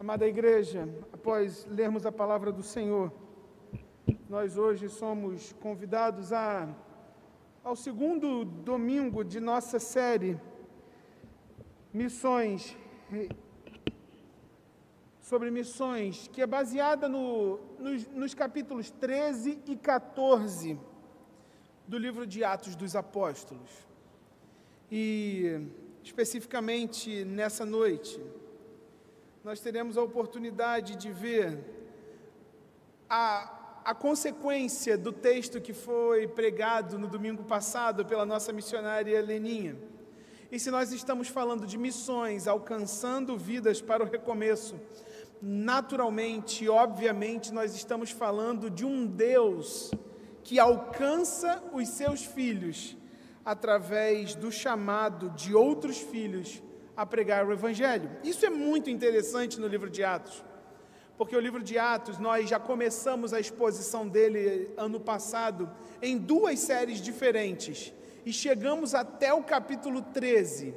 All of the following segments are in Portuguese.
Amada igreja, após lermos a palavra do Senhor, nós hoje somos convidados a, ao segundo domingo de nossa série Missões, sobre missões, que é baseada no, nos, nos capítulos 13 e 14 do livro de Atos dos Apóstolos. E especificamente nessa noite, nós teremos a oportunidade de ver a, a consequência do texto que foi pregado no domingo passado pela nossa missionária Leninha. E se nós estamos falando de missões, alcançando vidas para o recomeço, naturalmente, obviamente, nós estamos falando de um Deus que alcança os seus filhos através do chamado de outros filhos a pregar o Evangelho. Isso é muito interessante no livro de Atos, porque o livro de Atos, nós já começamos a exposição dele ano passado em duas séries diferentes e chegamos até o capítulo 13.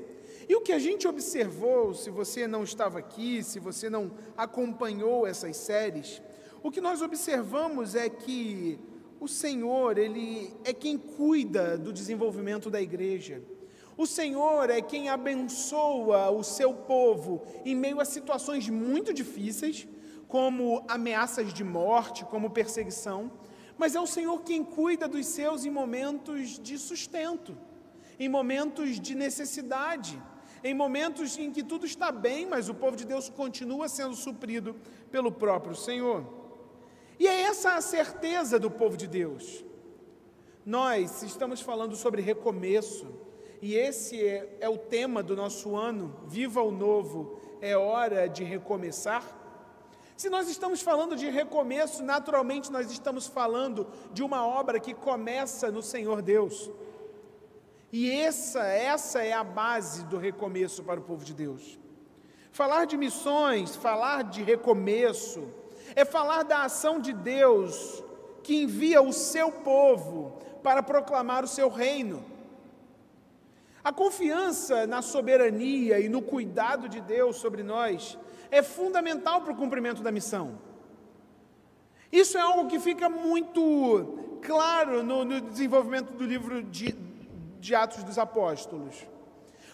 E o que a gente observou, se você não estava aqui, se você não acompanhou essas séries, o que nós observamos é que o Senhor, ele é quem cuida do desenvolvimento da igreja. O Senhor é quem abençoa o seu povo em meio a situações muito difíceis, como ameaças de morte, como perseguição, mas é o Senhor quem cuida dos seus em momentos de sustento, em momentos de necessidade, em momentos em que tudo está bem, mas o povo de Deus continua sendo suprido pelo próprio Senhor. E é essa a certeza do povo de Deus. Nós estamos falando sobre recomeço, e esse é, é o tema do nosso ano, Viva o Novo, é hora de recomeçar. Se nós estamos falando de recomeço, naturalmente nós estamos falando de uma obra que começa no Senhor Deus. E essa, essa é a base do recomeço para o povo de Deus. Falar de missões, falar de recomeço, é falar da ação de Deus que envia o seu povo para proclamar o seu reino. A confiança na soberania e no cuidado de Deus sobre nós é fundamental para o cumprimento da missão. Isso é algo que fica muito claro no, no desenvolvimento do livro de, de Atos dos Apóstolos.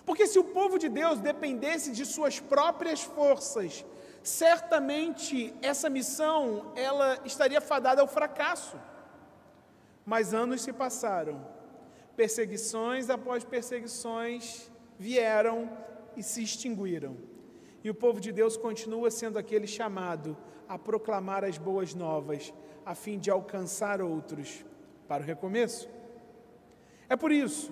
Porque se o povo de Deus dependesse de suas próprias forças, certamente essa missão ela estaria fadada ao fracasso. Mas anos se passaram perseguições após perseguições vieram e se extinguiram. E o povo de Deus continua sendo aquele chamado a proclamar as boas novas, a fim de alcançar outros para o recomeço. É por isso,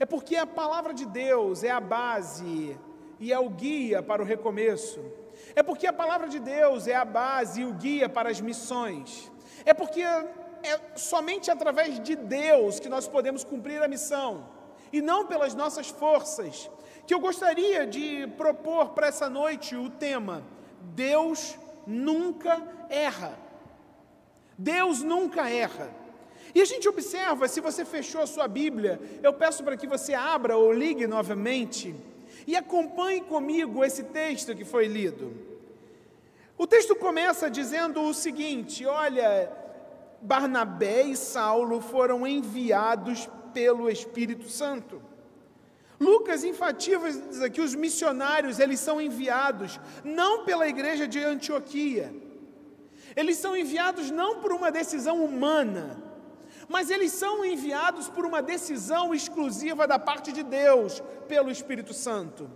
é porque a palavra de Deus é a base e é o guia para o recomeço. É porque a palavra de Deus é a base e o guia para as missões. É porque é somente através de Deus que nós podemos cumprir a missão, e não pelas nossas forças. Que eu gostaria de propor para essa noite o tema: Deus nunca erra. Deus nunca erra. E a gente observa, se você fechou a sua Bíblia, eu peço para que você abra ou ligue novamente e acompanhe comigo esse texto que foi lido. O texto começa dizendo o seguinte: olha, Barnabé e Saulo foram enviados pelo Espírito Santo. Lucas enfatiza que os missionários, eles são enviados não pela igreja de Antioquia. Eles são enviados não por uma decisão humana, mas eles são enviados por uma decisão exclusiva da parte de Deus, pelo Espírito Santo.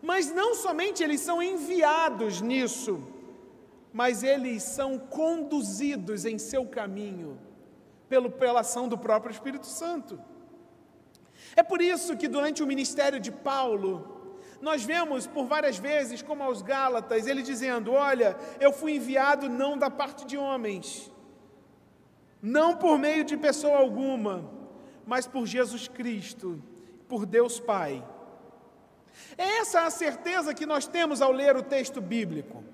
Mas não somente eles são enviados nisso, mas eles são conduzidos em seu caminho pelo, pela ação do próprio Espírito Santo. É por isso que durante o ministério de Paulo, nós vemos por várias vezes, como aos Gálatas, ele dizendo: Olha, eu fui enviado não da parte de homens, não por meio de pessoa alguma, mas por Jesus Cristo, por Deus Pai. É essa a certeza que nós temos ao ler o texto bíblico.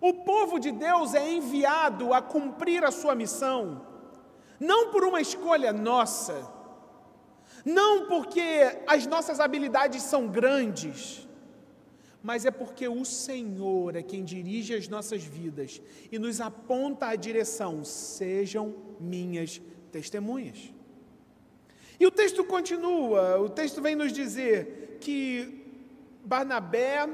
O povo de Deus é enviado a cumprir a sua missão, não por uma escolha nossa, não porque as nossas habilidades são grandes, mas é porque o Senhor é quem dirige as nossas vidas e nos aponta a direção. Sejam minhas testemunhas. E o texto continua, o texto vem nos dizer que Barnabé,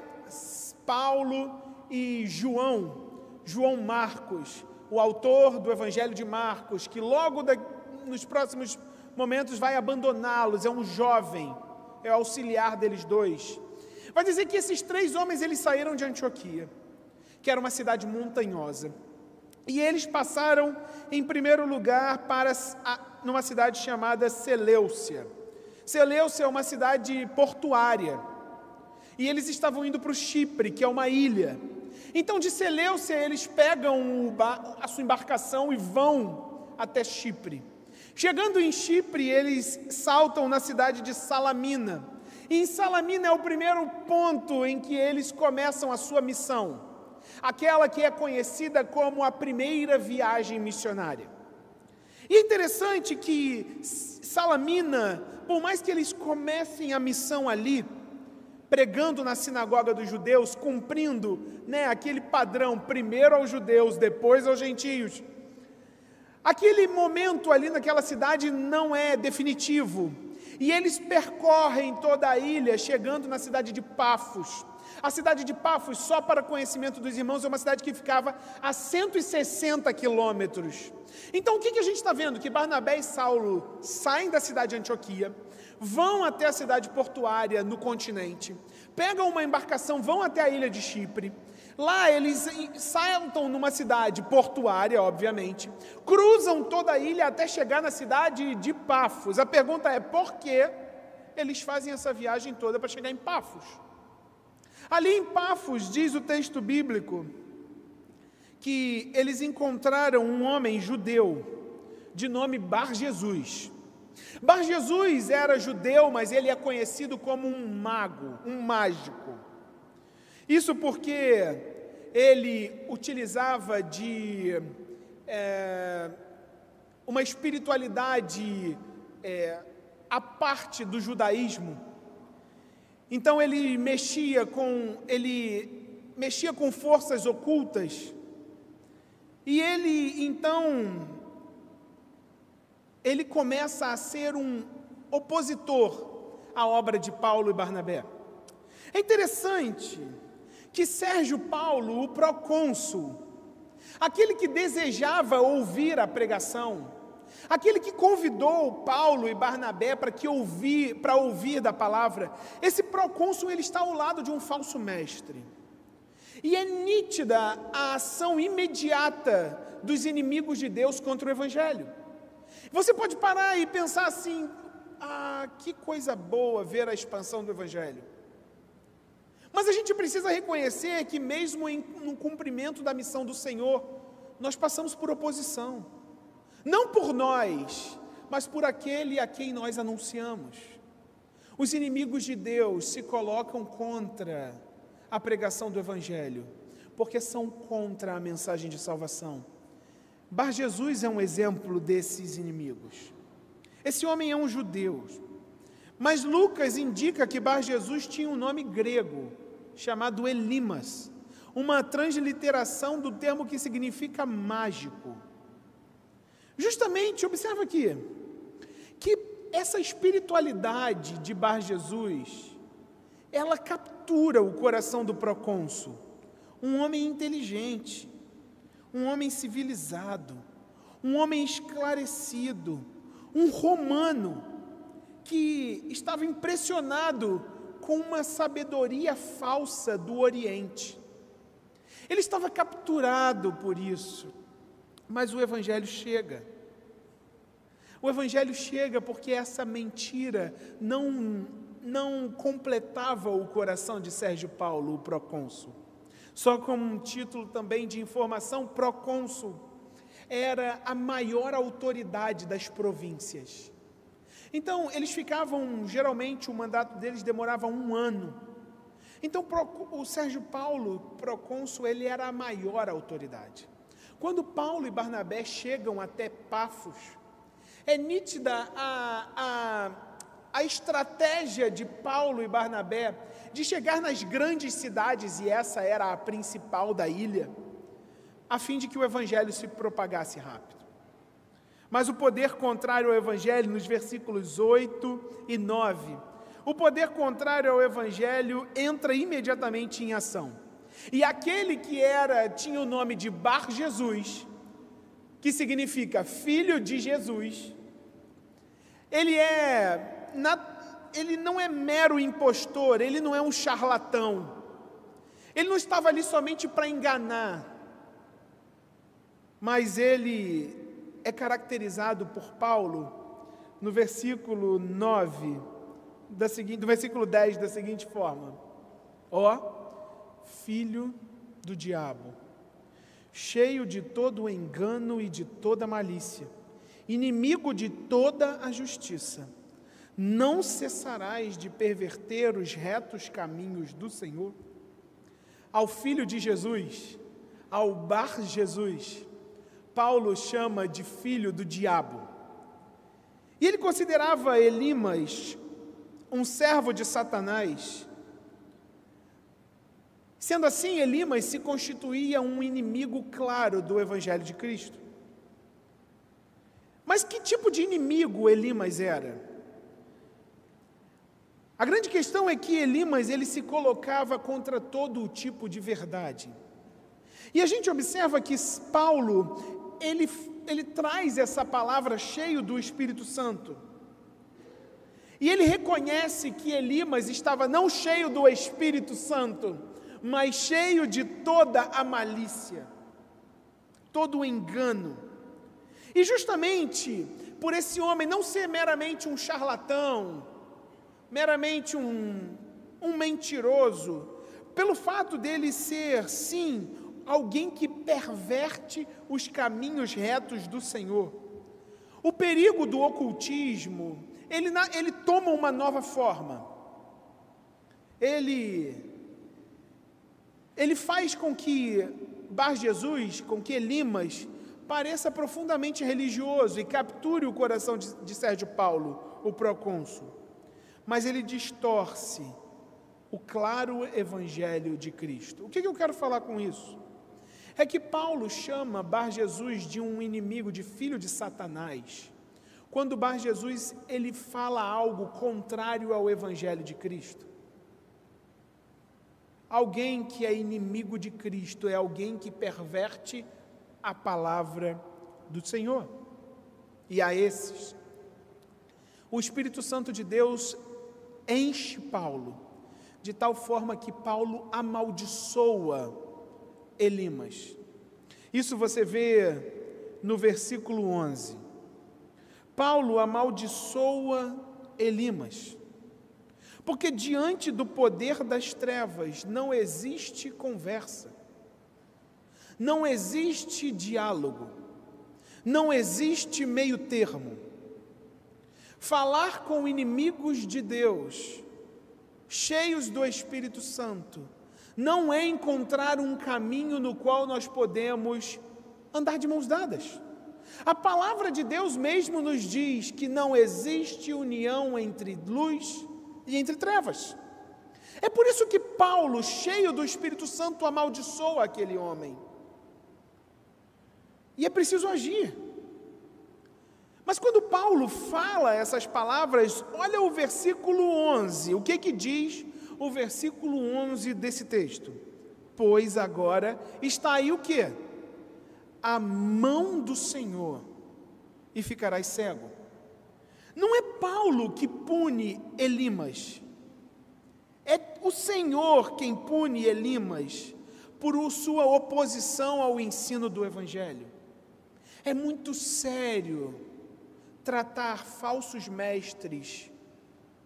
Paulo e João, João Marcos, o autor do Evangelho de Marcos, que logo da, nos próximos momentos vai abandoná-los, é um jovem, é o auxiliar deles dois. Vai dizer que esses três homens eles saíram de Antioquia, que era uma cidade montanhosa. E eles passaram, em primeiro lugar, para a, numa cidade chamada Seleucia. Seleucia é uma cidade portuária. E eles estavam indo para o Chipre, que é uma ilha. Então, de Seleucia, eles pegam a sua embarcação e vão até Chipre. Chegando em Chipre, eles saltam na cidade de Salamina. E em Salamina é o primeiro ponto em que eles começam a sua missão, aquela que é conhecida como a primeira viagem missionária. E é interessante que Salamina, por mais que eles comecem a missão ali, pregando na sinagoga dos judeus, cumprindo né, aquele padrão, primeiro aos judeus, depois aos gentios, aquele momento ali naquela cidade não é definitivo, e eles percorrem toda a ilha, chegando na cidade de Pafos. A cidade de Pafos, só para conhecimento dos irmãos, é uma cidade que ficava a 160 quilômetros. Então, o que, que a gente está vendo? Que Barnabé e Saulo saem da cidade de Antioquia, vão até a cidade portuária no continente, pegam uma embarcação, vão até a ilha de Chipre. Lá eles saltam numa cidade portuária, obviamente, cruzam toda a ilha até chegar na cidade de Pafos. A pergunta é por que eles fazem essa viagem toda para chegar em Pafos? Ali em Pafos, diz o texto bíblico, que eles encontraram um homem judeu de nome Bar Jesus. Bar Jesus era judeu, mas ele é conhecido como um mago, um mágico. Isso porque ele utilizava de é, uma espiritualidade é, à parte do judaísmo. Então ele mexia com ele mexia com forças ocultas. E ele então ele começa a ser um opositor à obra de Paulo e Barnabé. É interessante que Sérgio Paulo, o procônsul, aquele que desejava ouvir a pregação, aquele que convidou Paulo e Barnabé para que ouvir, para ouvir da palavra, esse procônsul ele está ao lado de um falso mestre. E é nítida a ação imediata dos inimigos de Deus contra o evangelho. Você pode parar e pensar assim: "Ah, que coisa boa ver a expansão do evangelho". Mas a gente precisa reconhecer que, mesmo em, no cumprimento da missão do Senhor, nós passamos por oposição. Não por nós, mas por aquele a quem nós anunciamos. Os inimigos de Deus se colocam contra a pregação do Evangelho, porque são contra a mensagem de salvação. Bar Jesus é um exemplo desses inimigos. Esse homem é um judeu, mas Lucas indica que Bar Jesus tinha um nome grego chamado Elimas, uma transliteração do termo que significa mágico. Justamente, observa aqui, que essa espiritualidade de Bar Jesus, ela captura o coração do procônsul, um homem inteligente, um homem civilizado, um homem esclarecido, um romano que estava impressionado com uma sabedoria falsa do Oriente. Ele estava capturado por isso, mas o Evangelho chega. O Evangelho chega porque essa mentira não, não completava o coração de Sérgio Paulo, o procônsul. Só como um título também de informação, procônsul era a maior autoridade das províncias. Então, eles ficavam, geralmente, o mandato deles demorava um ano. Então, o Sérgio Paulo, procônsul, ele era a maior autoridade. Quando Paulo e Barnabé chegam até Pafos, é nítida a, a, a estratégia de Paulo e Barnabé de chegar nas grandes cidades, e essa era a principal da ilha, a fim de que o evangelho se propagasse rápido. Mas o poder contrário ao evangelho, nos versículos 8 e 9, o poder contrário ao evangelho entra imediatamente em ação. E aquele que era tinha o nome de Bar Jesus, que significa filho de Jesus, ele é ele não é mero impostor, ele não é um charlatão. Ele não estava ali somente para enganar, mas ele é caracterizado por Paulo no versículo 9, da seguinte, do versículo 10 da seguinte forma: Ó, filho do diabo, cheio de todo engano e de toda malícia, inimigo de toda a justiça não cessarás de perverter os retos caminhos do Senhor? Ao filho de Jesus, ao Bar Jesus, Paulo chama de filho do diabo. E ele considerava Elimas um servo de Satanás. Sendo assim, Elimas se constituía um inimigo claro do Evangelho de Cristo. Mas que tipo de inimigo Elimas era? A grande questão é que Elimas ele se colocava contra todo o tipo de verdade. E a gente observa que Paulo ele, ele traz essa palavra cheio do Espírito Santo. E ele reconhece que Elimas estava não cheio do Espírito Santo, mas cheio de toda a malícia, todo o engano. E justamente por esse homem não ser meramente um charlatão, meramente um, um mentiroso, pelo fato dele ser, sim, alguém que perverte os caminhos retos do Senhor. O perigo do ocultismo, ele, ele toma uma nova forma. Ele, ele faz com que Bar Jesus, com que Elimas, pareça profundamente religioso e capture o coração de, de Sérgio Paulo, o procônsul mas ele distorce o claro evangelho de Cristo. O que eu quero falar com isso? É que Paulo chama Bar Jesus de um inimigo, de filho de Satanás, quando Bar Jesus ele fala algo contrário ao evangelho de Cristo. Alguém que é inimigo de Cristo é alguém que perverte a palavra do Senhor. E a esses, o Espírito Santo de Deus enche Paulo, de tal forma que Paulo amaldiçoa Elimas. Isso você vê no versículo 11. Paulo amaldiçoa Elimas, porque diante do poder das trevas não existe conversa, não existe diálogo, não existe meio termo. Falar com inimigos de Deus, cheios do Espírito Santo, não é encontrar um caminho no qual nós podemos andar de mãos dadas. A palavra de Deus mesmo nos diz que não existe união entre luz e entre trevas. É por isso que Paulo, cheio do Espírito Santo, amaldiçoa aquele homem. E é preciso agir. Mas quando Paulo fala essas palavras, olha o versículo 11. O que que diz o versículo 11 desse texto? Pois agora está aí o que? A mão do Senhor e ficarás cego. Não é Paulo que pune Elimas. É o Senhor quem pune Elimas por sua oposição ao ensino do Evangelho. É muito sério tratar falsos mestres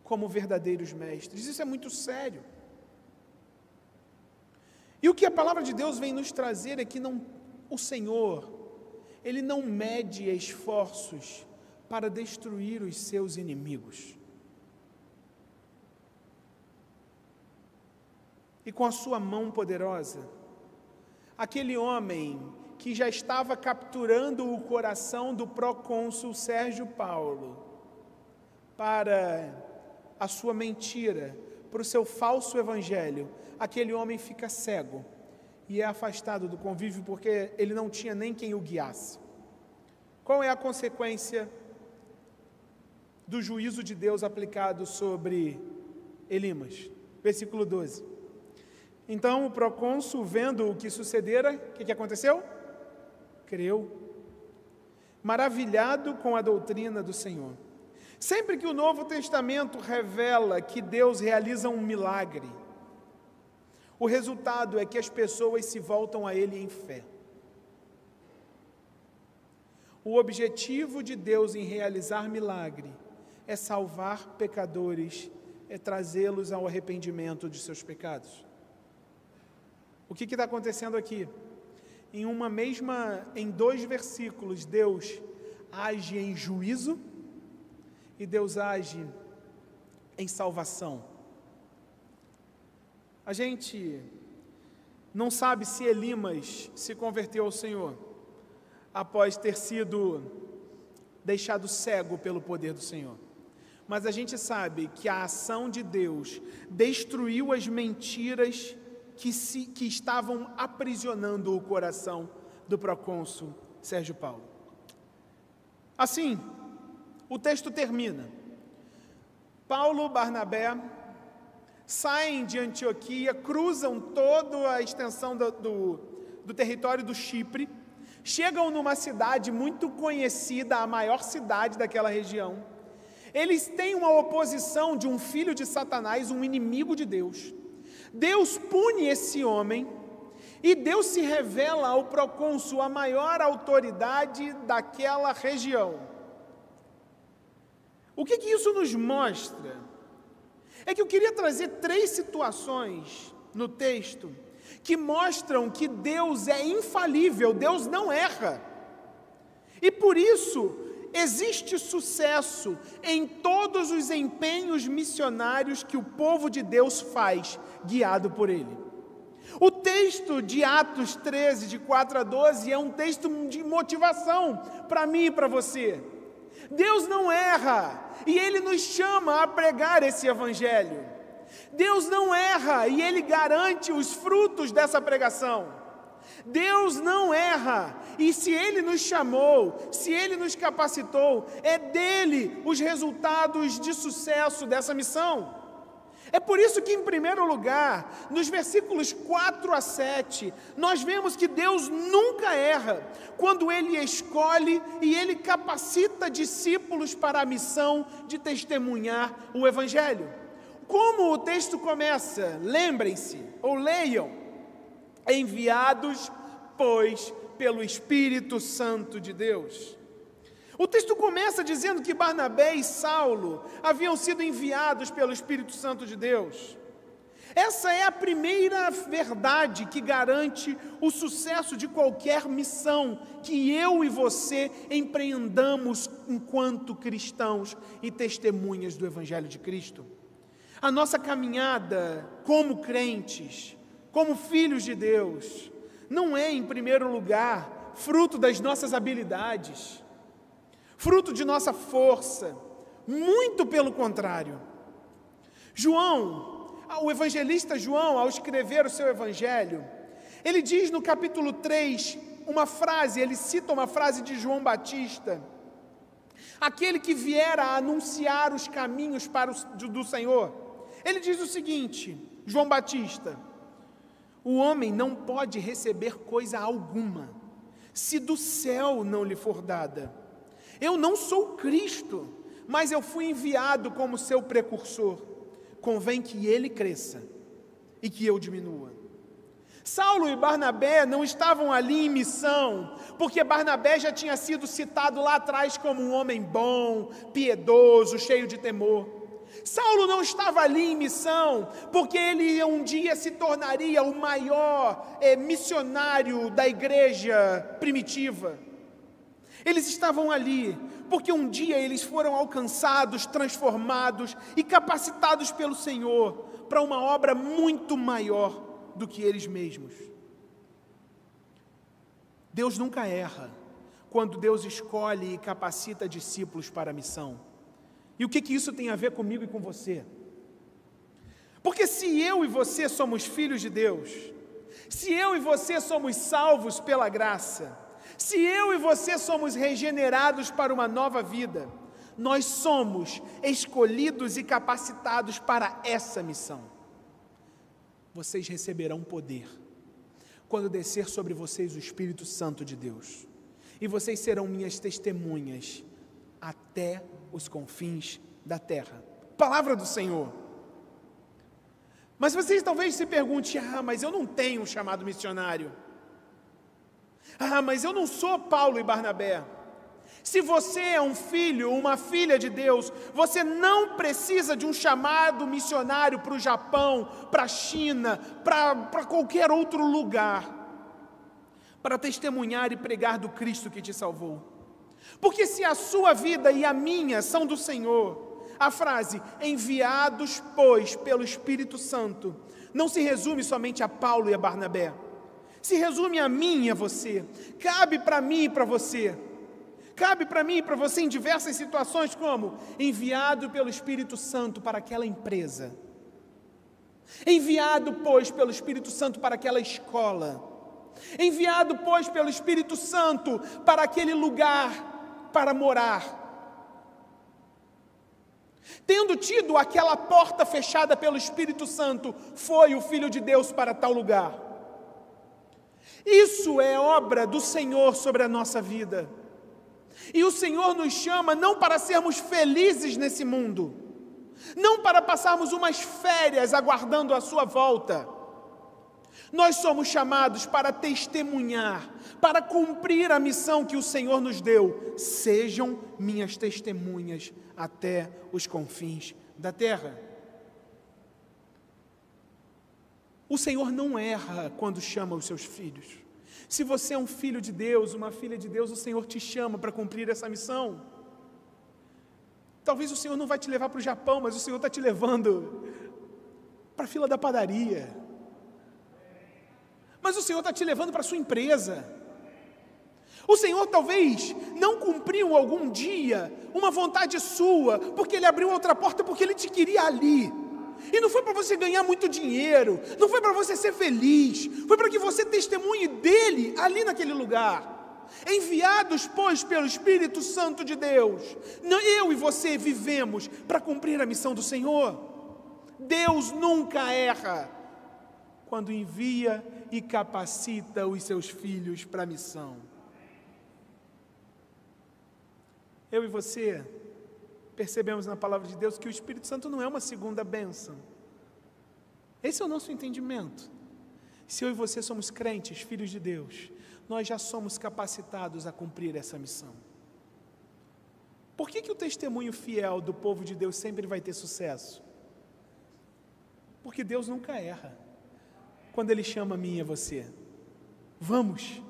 como verdadeiros mestres. Isso é muito sério. E o que a palavra de Deus vem nos trazer é que não, o Senhor, Ele não mede esforços para destruir os seus inimigos. E com a sua mão poderosa, aquele homem que já estava capturando o coração do procônsul Sérgio Paulo para a sua mentira, para o seu falso evangelho, aquele homem fica cego e é afastado do convívio porque ele não tinha nem quem o guiasse. Qual é a consequência do juízo de Deus aplicado sobre Elimas? Versículo 12. Então o procônsul, vendo o que sucedera, o que, que aconteceu? Creu, maravilhado com a doutrina do Senhor. Sempre que o Novo Testamento revela que Deus realiza um milagre, o resultado é que as pessoas se voltam a Ele em fé. O objetivo de Deus em realizar milagre é salvar pecadores, é trazê-los ao arrependimento de seus pecados. O que está acontecendo aqui? Em uma mesma, em dois versículos, Deus age em juízo e Deus age em salvação. A gente não sabe se Elimas se converteu ao Senhor após ter sido deixado cego pelo poder do Senhor. Mas a gente sabe que a ação de Deus destruiu as mentiras que, se, que estavam aprisionando o coração do procônsul Sérgio Paulo. Assim, o texto termina. Paulo, Barnabé, saem de Antioquia, cruzam toda a extensão do, do, do território do Chipre, chegam numa cidade muito conhecida, a maior cidade daquela região. Eles têm uma oposição de um filho de Satanás, um inimigo de Deus. Deus pune esse homem e Deus se revela ao procônsul, a maior autoridade daquela região. O que, que isso nos mostra? É que eu queria trazer três situações no texto que mostram que Deus é infalível, Deus não erra. E por isso existe sucesso em todos os empenhos missionários que o povo de Deus faz, guiado por Ele. O texto de Atos 13, de 4 a 12, é um texto de motivação para mim e para você. Deus não erra, e Ele nos chama a pregar esse Evangelho. Deus não erra e Ele garante os frutos dessa pregação. Deus não erra, e se Ele nos chamou, se Ele nos capacitou, é dele os resultados de sucesso dessa missão. É por isso que, em primeiro lugar, nos versículos 4 a 7, nós vemos que Deus nunca erra quando Ele escolhe e Ele capacita discípulos para a missão de testemunhar o Evangelho. Como o texto começa? Lembrem-se, ou leiam, enviados, pois, pelo Espírito Santo de Deus. O texto começa dizendo que Barnabé e Saulo haviam sido enviados pelo Espírito Santo de Deus. Essa é a primeira verdade que garante o sucesso de qualquer missão que eu e você empreendamos enquanto cristãos e testemunhas do Evangelho de Cristo. A nossa caminhada como crentes, como filhos de Deus, não é, em primeiro lugar, fruto das nossas habilidades fruto de nossa força. Muito pelo contrário. João, o evangelista João, ao escrever o seu evangelho, ele diz no capítulo 3 uma frase, ele cita uma frase de João Batista: aquele que viera a anunciar os caminhos para o, do Senhor. Ele diz o seguinte: João Batista, o homem não pode receber coisa alguma, se do céu não lhe for dada. Eu não sou Cristo, mas eu fui enviado como seu precursor. Convém que ele cresça e que eu diminua. Saulo e Barnabé não estavam ali em missão, porque Barnabé já tinha sido citado lá atrás como um homem bom, piedoso, cheio de temor. Saulo não estava ali em missão, porque ele um dia se tornaria o maior é, missionário da igreja primitiva. Eles estavam ali porque um dia eles foram alcançados, transformados e capacitados pelo Senhor para uma obra muito maior do que eles mesmos. Deus nunca erra quando Deus escolhe e capacita discípulos para a missão. E o que, que isso tem a ver comigo e com você? Porque se eu e você somos filhos de Deus, se eu e você somos salvos pela graça, se eu e você somos regenerados para uma nova vida, nós somos escolhidos e capacitados para essa missão. Vocês receberão poder quando descer sobre vocês o Espírito Santo de Deus, e vocês serão minhas testemunhas até os confins da terra. Palavra do Senhor. Mas vocês talvez se perguntem: ah, mas eu não tenho um chamado missionário. Ah, mas eu não sou Paulo e Barnabé. Se você é um filho, uma filha de Deus, você não precisa de um chamado missionário para o Japão, para a China, para qualquer outro lugar, para testemunhar e pregar do Cristo que te salvou. Porque se a sua vida e a minha são do Senhor, a frase enviados, pois, pelo Espírito Santo, não se resume somente a Paulo e a Barnabé, se resume a mim e a você, cabe para mim e para você. Cabe para mim e para você em diversas situações, como enviado pelo Espírito Santo para aquela empresa, enviado, pois, pelo Espírito Santo para aquela escola, enviado, pois, pelo Espírito Santo para aquele lugar para morar. Tendo tido aquela porta fechada pelo Espírito Santo, foi o Filho de Deus para tal lugar. Isso é obra do Senhor sobre a nossa vida. E o Senhor nos chama não para sermos felizes nesse mundo, não para passarmos umas férias aguardando a Sua volta. Nós somos chamados para testemunhar, para cumprir a missão que o Senhor nos deu. Sejam minhas testemunhas até os confins da terra. O Senhor não erra quando chama os seus filhos. Se você é um filho de Deus, uma filha de Deus, o Senhor te chama para cumprir essa missão. Talvez o Senhor não vai te levar para o Japão, mas o Senhor está te levando para a fila da padaria. Mas o Senhor está te levando para a sua empresa. O Senhor talvez não cumpriu algum dia uma vontade sua, porque Ele abriu outra porta, porque Ele te queria ali. E não foi para você ganhar muito dinheiro, não foi para você ser feliz, foi para que você testemunhe dele ali naquele lugar. Enviados, pois, pelo Espírito Santo de Deus, eu e você vivemos para cumprir a missão do Senhor. Deus nunca erra quando envia e capacita os seus filhos para a missão. Eu e você percebemos na palavra de Deus que o Espírito Santo não é uma segunda bênção. Esse é o nosso entendimento. Se eu e você somos crentes, filhos de Deus, nós já somos capacitados a cumprir essa missão. Por que, que o testemunho fiel do povo de Deus sempre vai ter sucesso? Porque Deus nunca erra quando Ele chama a mim e a você. Vamos,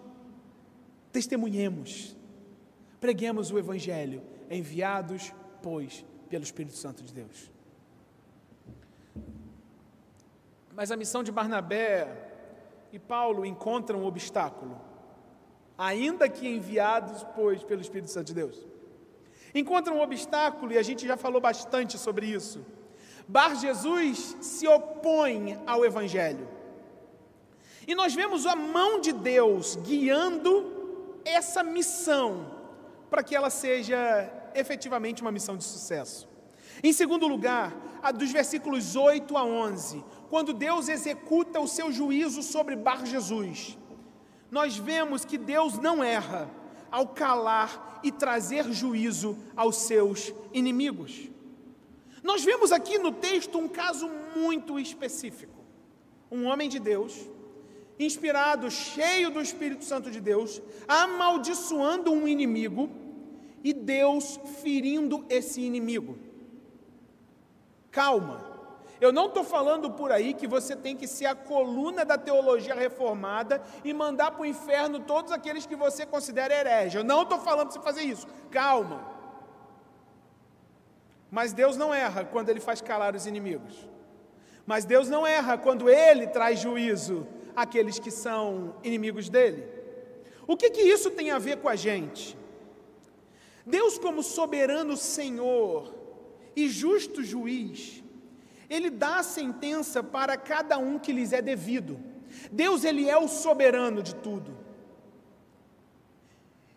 testemunhemos, preguemos o Evangelho, enviados pois, pelo Espírito Santo de Deus. Mas a missão de Barnabé e Paulo encontra um obstáculo, ainda que enviados, pois, pelo Espírito Santo de Deus. Encontram um obstáculo, e a gente já falou bastante sobre isso. Bar Jesus se opõe ao Evangelho. E nós vemos a mão de Deus guiando essa missão para que ela seja efetivamente uma missão de sucesso. Em segundo lugar, a dos versículos 8 a 11, quando Deus executa o seu juízo sobre Bar Jesus, nós vemos que Deus não erra ao calar e trazer juízo aos seus inimigos. Nós vemos aqui no texto um caso muito específico. Um homem de Deus, inspirado, cheio do Espírito Santo de Deus, amaldiçoando um inimigo e Deus ferindo esse inimigo. Calma, eu não estou falando por aí que você tem que ser a coluna da teologia reformada e mandar para o inferno todos aqueles que você considera herege. Eu não estou falando para você fazer isso. Calma. Mas Deus não erra quando Ele faz calar os inimigos. Mas Deus não erra quando Ele traz juízo àqueles que são inimigos dele. O que, que isso tem a ver com a gente? Deus, como soberano Senhor, e justo juiz, ele dá a sentença para cada um que lhes é devido. Deus, ele é o soberano de tudo.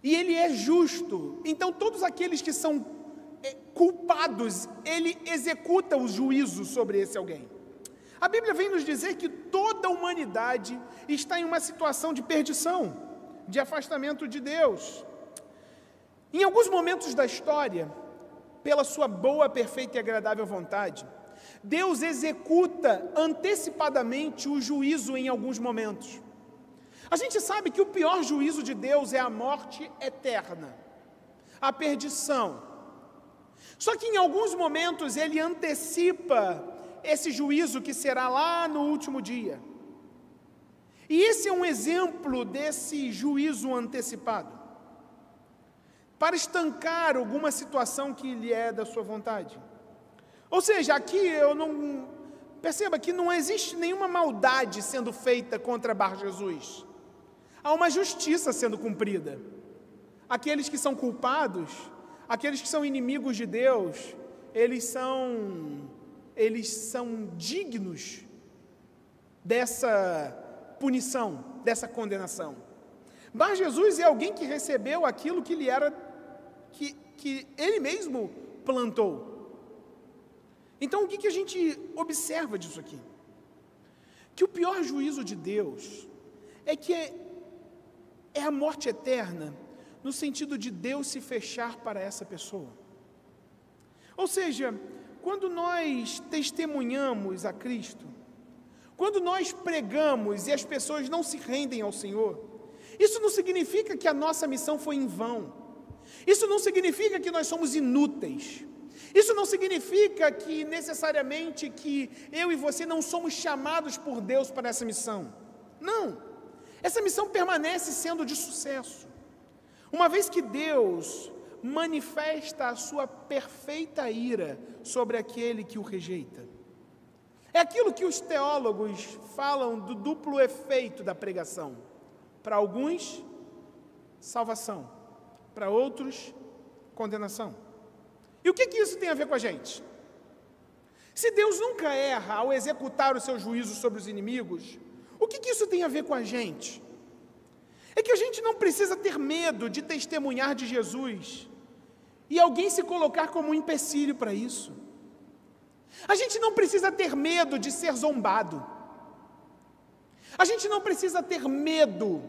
E ele é justo. Então, todos aqueles que são eh, culpados, ele executa o juízo sobre esse alguém. A Bíblia vem nos dizer que toda a humanidade está em uma situação de perdição, de afastamento de Deus. Em alguns momentos da história, pela sua boa, perfeita e agradável vontade, Deus executa antecipadamente o juízo em alguns momentos. A gente sabe que o pior juízo de Deus é a morte eterna, a perdição. Só que em alguns momentos ele antecipa esse juízo que será lá no último dia. E esse é um exemplo desse juízo antecipado. Para estancar alguma situação que lhe é da sua vontade. Ou seja, aqui eu não. Perceba que não existe nenhuma maldade sendo feita contra Bar Jesus. Há uma justiça sendo cumprida. Aqueles que são culpados, aqueles que são inimigos de Deus, eles são eles são dignos dessa punição, dessa condenação. Bar Jesus é alguém que recebeu aquilo que lhe era, que, que ele mesmo plantou. Então, o que, que a gente observa disso aqui? Que o pior juízo de Deus é que é, é a morte eterna, no sentido de Deus se fechar para essa pessoa. Ou seja, quando nós testemunhamos a Cristo, quando nós pregamos e as pessoas não se rendem ao Senhor, isso não significa que a nossa missão foi em vão. Isso não significa que nós somos inúteis. Isso não significa que necessariamente que eu e você não somos chamados por Deus para essa missão. Não. Essa missão permanece sendo de sucesso. Uma vez que Deus manifesta a sua perfeita ira sobre aquele que o rejeita. É aquilo que os teólogos falam do duplo efeito da pregação. Para alguns, salvação. Para outros, condenação. E o que, que isso tem a ver com a gente? Se Deus nunca erra ao executar o seu juízo sobre os inimigos, o que, que isso tem a ver com a gente? É que a gente não precisa ter medo de testemunhar de Jesus e alguém se colocar como um empecilho para isso. A gente não precisa ter medo de ser zombado. A gente não precisa ter medo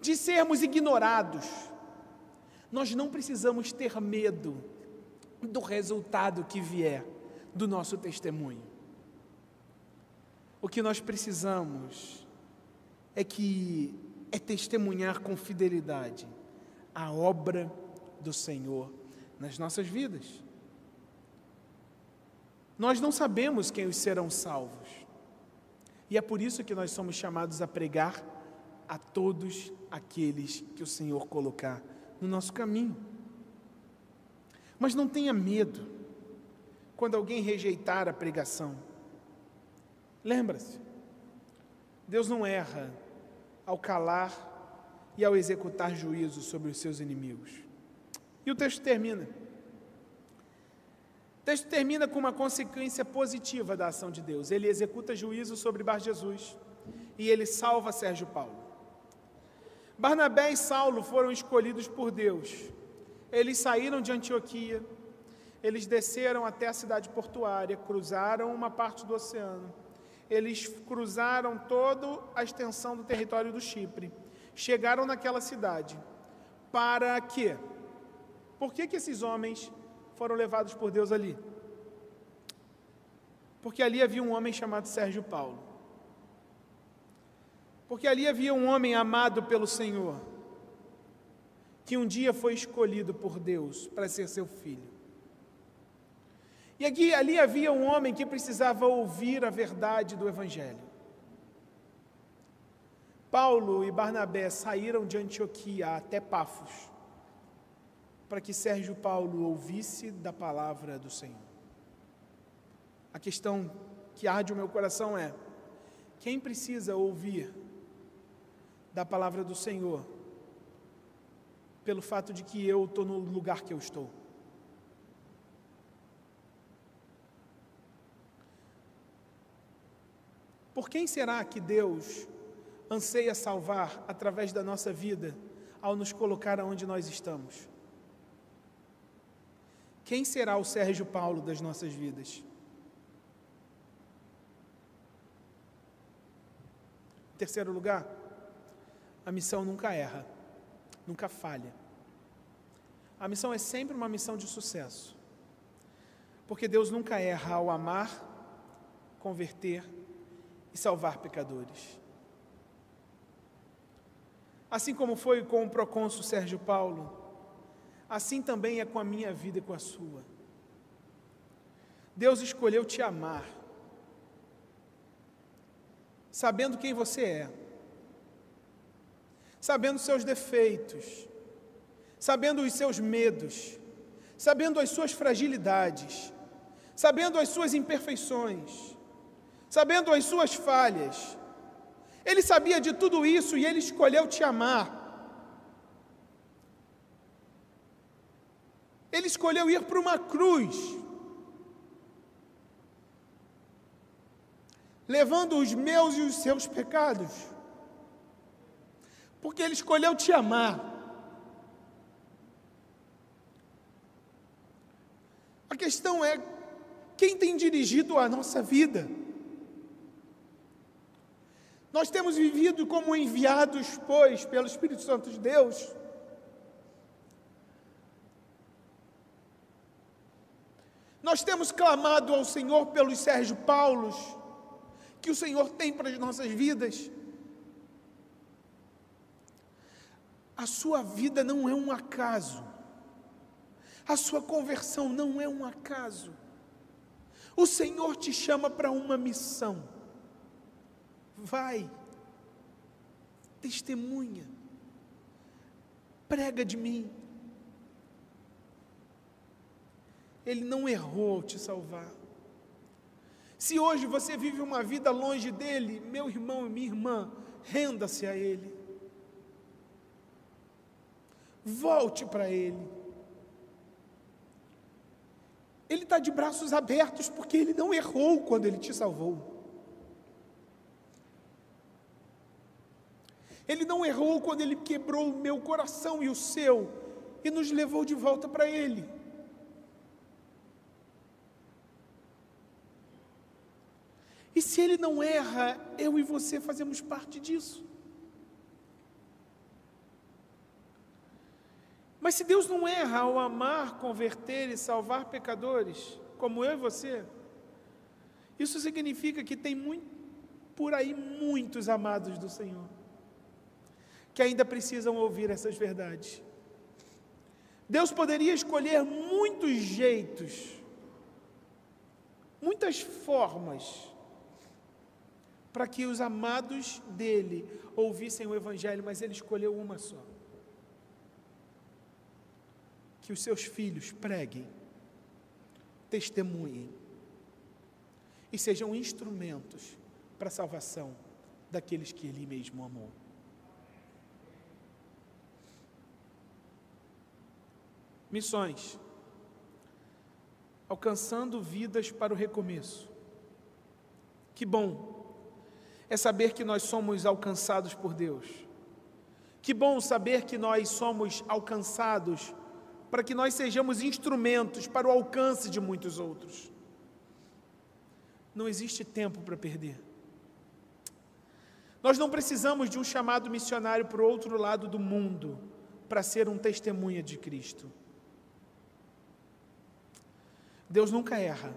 de sermos ignorados. Nós não precisamos ter medo do resultado que vier do nosso testemunho. O que nós precisamos é que é testemunhar com fidelidade a obra do Senhor nas nossas vidas. Nós não sabemos quem os serão salvos. E é por isso que nós somos chamados a pregar a todos aqueles que o Senhor colocar no nosso caminho. Mas não tenha medo quando alguém rejeitar a pregação. Lembra-se, Deus não erra ao calar e ao executar juízo sobre os seus inimigos. E o texto termina. O texto termina com uma consequência positiva da ação de Deus. Ele executa juízo sobre Bar Jesus e ele salva Sérgio Paulo. Barnabé e Saulo foram escolhidos por Deus. Eles saíram de Antioquia, eles desceram até a cidade portuária, cruzaram uma parte do oceano. Eles cruzaram toda a extensão do território do Chipre. Chegaram naquela cidade. Para quê? Por que, que esses homens foram levados por Deus ali? Porque ali havia um homem chamado Sérgio Paulo. Porque ali havia um homem amado pelo Senhor, que um dia foi escolhido por Deus para ser seu filho. E aqui, ali havia um homem que precisava ouvir a verdade do Evangelho. Paulo e Barnabé saíram de Antioquia até Pafos para que Sérgio Paulo ouvisse da palavra do Senhor. A questão que arde o meu coração é: quem precisa ouvir da palavra do Senhor pelo fato de que eu estou no lugar que eu estou? Por quem será que Deus anseia salvar através da nossa vida ao nos colocar onde nós estamos? Quem será o Sérgio Paulo das nossas vidas? Em terceiro lugar, a missão nunca erra, nunca falha. A missão é sempre uma missão de sucesso. Porque Deus nunca erra ao amar, converter e salvar pecadores. Assim como foi com o procônsul Sérgio Paulo, assim também é com a minha vida e com a sua. Deus escolheu te amar, sabendo quem você é, sabendo seus defeitos, sabendo os seus medos, sabendo as suas fragilidades, sabendo as suas imperfeições, sabendo as suas falhas. Ele sabia de tudo isso e ele escolheu te amar. Ele escolheu ir para uma cruz, levando os meus e os seus pecados, porque Ele escolheu te amar. A questão é quem tem dirigido a nossa vida? Nós temos vivido como enviados, pois, pelo Espírito Santo de Deus. Nós temos clamado ao Senhor pelos Sérgio Paulos, que o Senhor tem para as nossas vidas. A sua vida não é um acaso, a sua conversão não é um acaso. O Senhor te chama para uma missão. Vai, testemunha, prega de mim. Ele não errou te salvar. Se hoje você vive uma vida longe dele, meu irmão e minha irmã, renda-se a ele. Volte para ele. Ele está de braços abertos porque ele não errou quando ele te salvou. Ele não errou quando ele quebrou o meu coração e o seu e nos levou de volta para ele. E se ele não erra, eu e você fazemos parte disso. Mas se Deus não erra ao amar, converter e salvar pecadores, como eu e você, isso significa que tem muito, por aí muitos amados do Senhor, que ainda precisam ouvir essas verdades. Deus poderia escolher muitos jeitos, muitas formas, para que os amados dele ouvissem o Evangelho, mas ele escolheu uma só que os seus filhos preguem, testemunhem e sejam instrumentos para a salvação daqueles que Ele mesmo amou. Missões. Alcançando vidas para o recomeço. Que bom é saber que nós somos alcançados por Deus. Que bom saber que nós somos alcançados para que nós sejamos instrumentos para o alcance de muitos outros. Não existe tempo para perder. Nós não precisamos de um chamado missionário para o outro lado do mundo para ser um testemunha de Cristo. Deus nunca erra.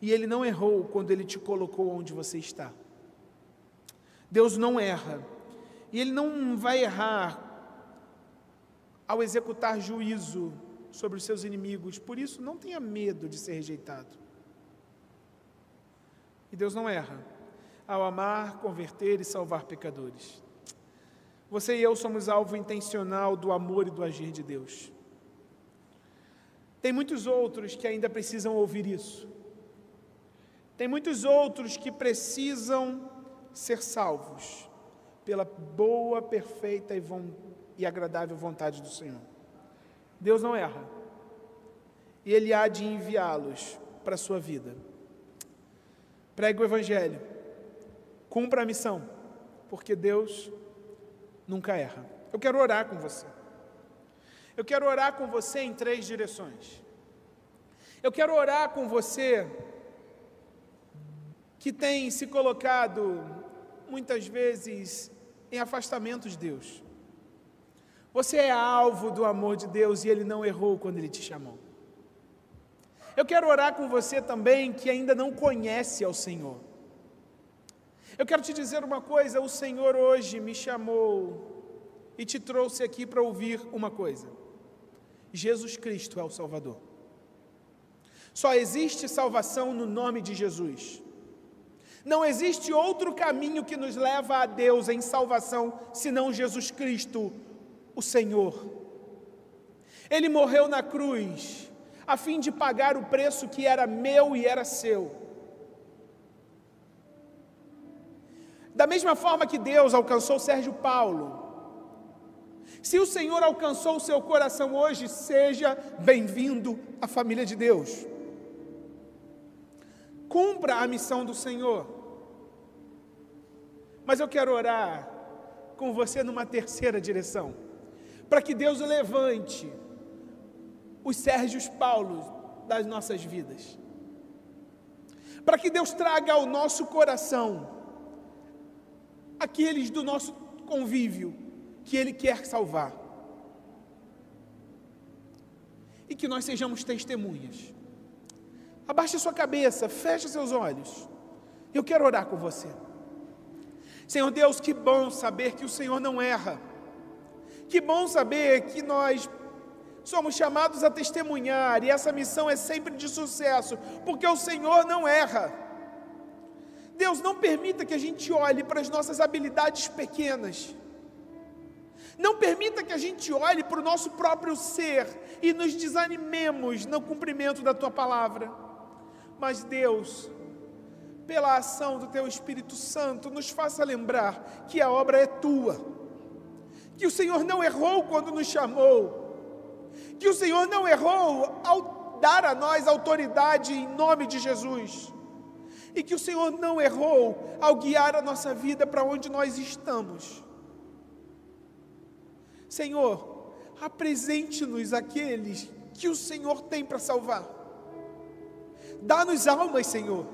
E Ele não errou quando Ele te colocou onde você está. Deus não erra. E Ele não vai errar ao executar juízo sobre os seus inimigos. Por isso, não tenha medo de ser rejeitado. E Deus não erra ao amar, converter e salvar pecadores. Você e eu somos alvo intencional do amor e do agir de Deus. Tem muitos outros que ainda precisam ouvir isso. Tem muitos outros que precisam ser salvos pela boa, perfeita e e agradável vontade do Senhor. Deus não erra. E Ele há de enviá-los para a sua vida. Pregue o Evangelho. Cumpra a missão, porque Deus nunca erra. Eu quero orar com você. Eu quero orar com você em três direções. Eu quero orar com você que tem se colocado muitas vezes em afastamento de Deus. Você é alvo do amor de Deus e Ele não errou quando Ele te chamou. Eu quero orar com você também que ainda não conhece ao Senhor. Eu quero te dizer uma coisa: o Senhor hoje me chamou e te trouxe aqui para ouvir uma coisa. Jesus Cristo é o Salvador. Só existe salvação no nome de Jesus. Não existe outro caminho que nos leva a Deus em salvação senão Jesus Cristo, o Senhor. Ele morreu na cruz a fim de pagar o preço que era meu e era seu. Da mesma forma que Deus alcançou Sérgio Paulo, se o Senhor alcançou o seu coração hoje, seja bem-vindo à família de Deus. Cumpra a missão do Senhor. Mas eu quero orar com você numa terceira direção, para que Deus levante os Sérgios Paulos das nossas vidas, para que Deus traga ao nosso coração aqueles do nosso convívio que Ele quer salvar. E que nós sejamos testemunhas. Abaixe sua cabeça, feche seus olhos. Eu quero orar com você. Senhor Deus, que bom saber que o Senhor não erra. Que bom saber que nós somos chamados a testemunhar e essa missão é sempre de sucesso, porque o Senhor não erra. Deus, não permita que a gente olhe para as nossas habilidades pequenas. Não permita que a gente olhe para o nosso próprio ser e nos desanimemos no cumprimento da tua palavra. Mas Deus, pela ação do teu Espírito Santo, nos faça lembrar que a obra é tua. Que o Senhor não errou quando nos chamou. Que o Senhor não errou ao dar a nós autoridade em nome de Jesus e que o Senhor não errou ao guiar a nossa vida para onde nós estamos. Senhor, apresente-nos aqueles que o Senhor tem para salvar. Dá-nos almas, Senhor.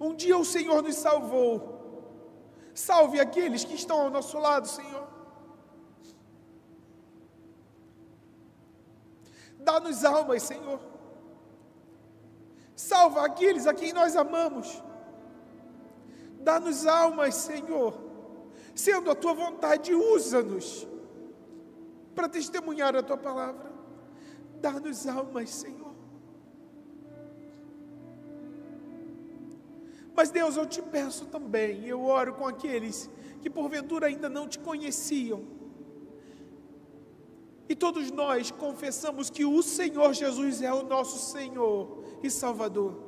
Um dia o Senhor nos salvou. Salve aqueles que estão ao nosso lado, Senhor. Dá-nos almas, Senhor. Salva aqueles a quem nós amamos. Dá-nos almas, Senhor. Sendo a tua vontade, usa-nos para testemunhar a tua palavra. Dá-nos almas, Senhor. Mas Deus, eu te peço também, eu oro com aqueles que porventura ainda não te conheciam. E todos nós confessamos que o Senhor Jesus é o nosso Senhor e Salvador.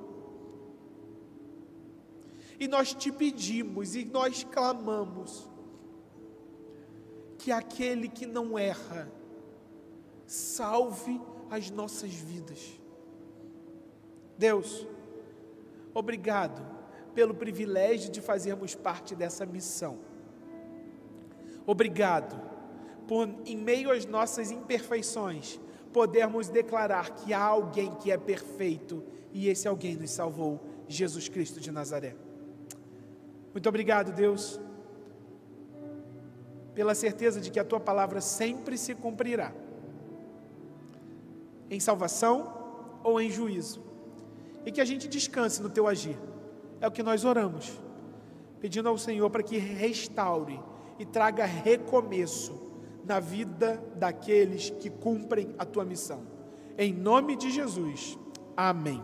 E nós te pedimos e nós clamamos que aquele que não erra salve as nossas vidas. Deus, obrigado pelo privilégio de fazermos parte dessa missão. Obrigado por, em meio às nossas imperfeições, podermos declarar que há alguém que é perfeito e esse alguém nos salvou, Jesus Cristo de Nazaré. Muito obrigado, Deus, pela certeza de que a tua palavra sempre se cumprirá, em salvação ou em juízo, e que a gente descanse no teu agir. É o que nós oramos, pedindo ao Senhor para que restaure e traga recomeço na vida daqueles que cumprem a tua missão. Em nome de Jesus. Amém.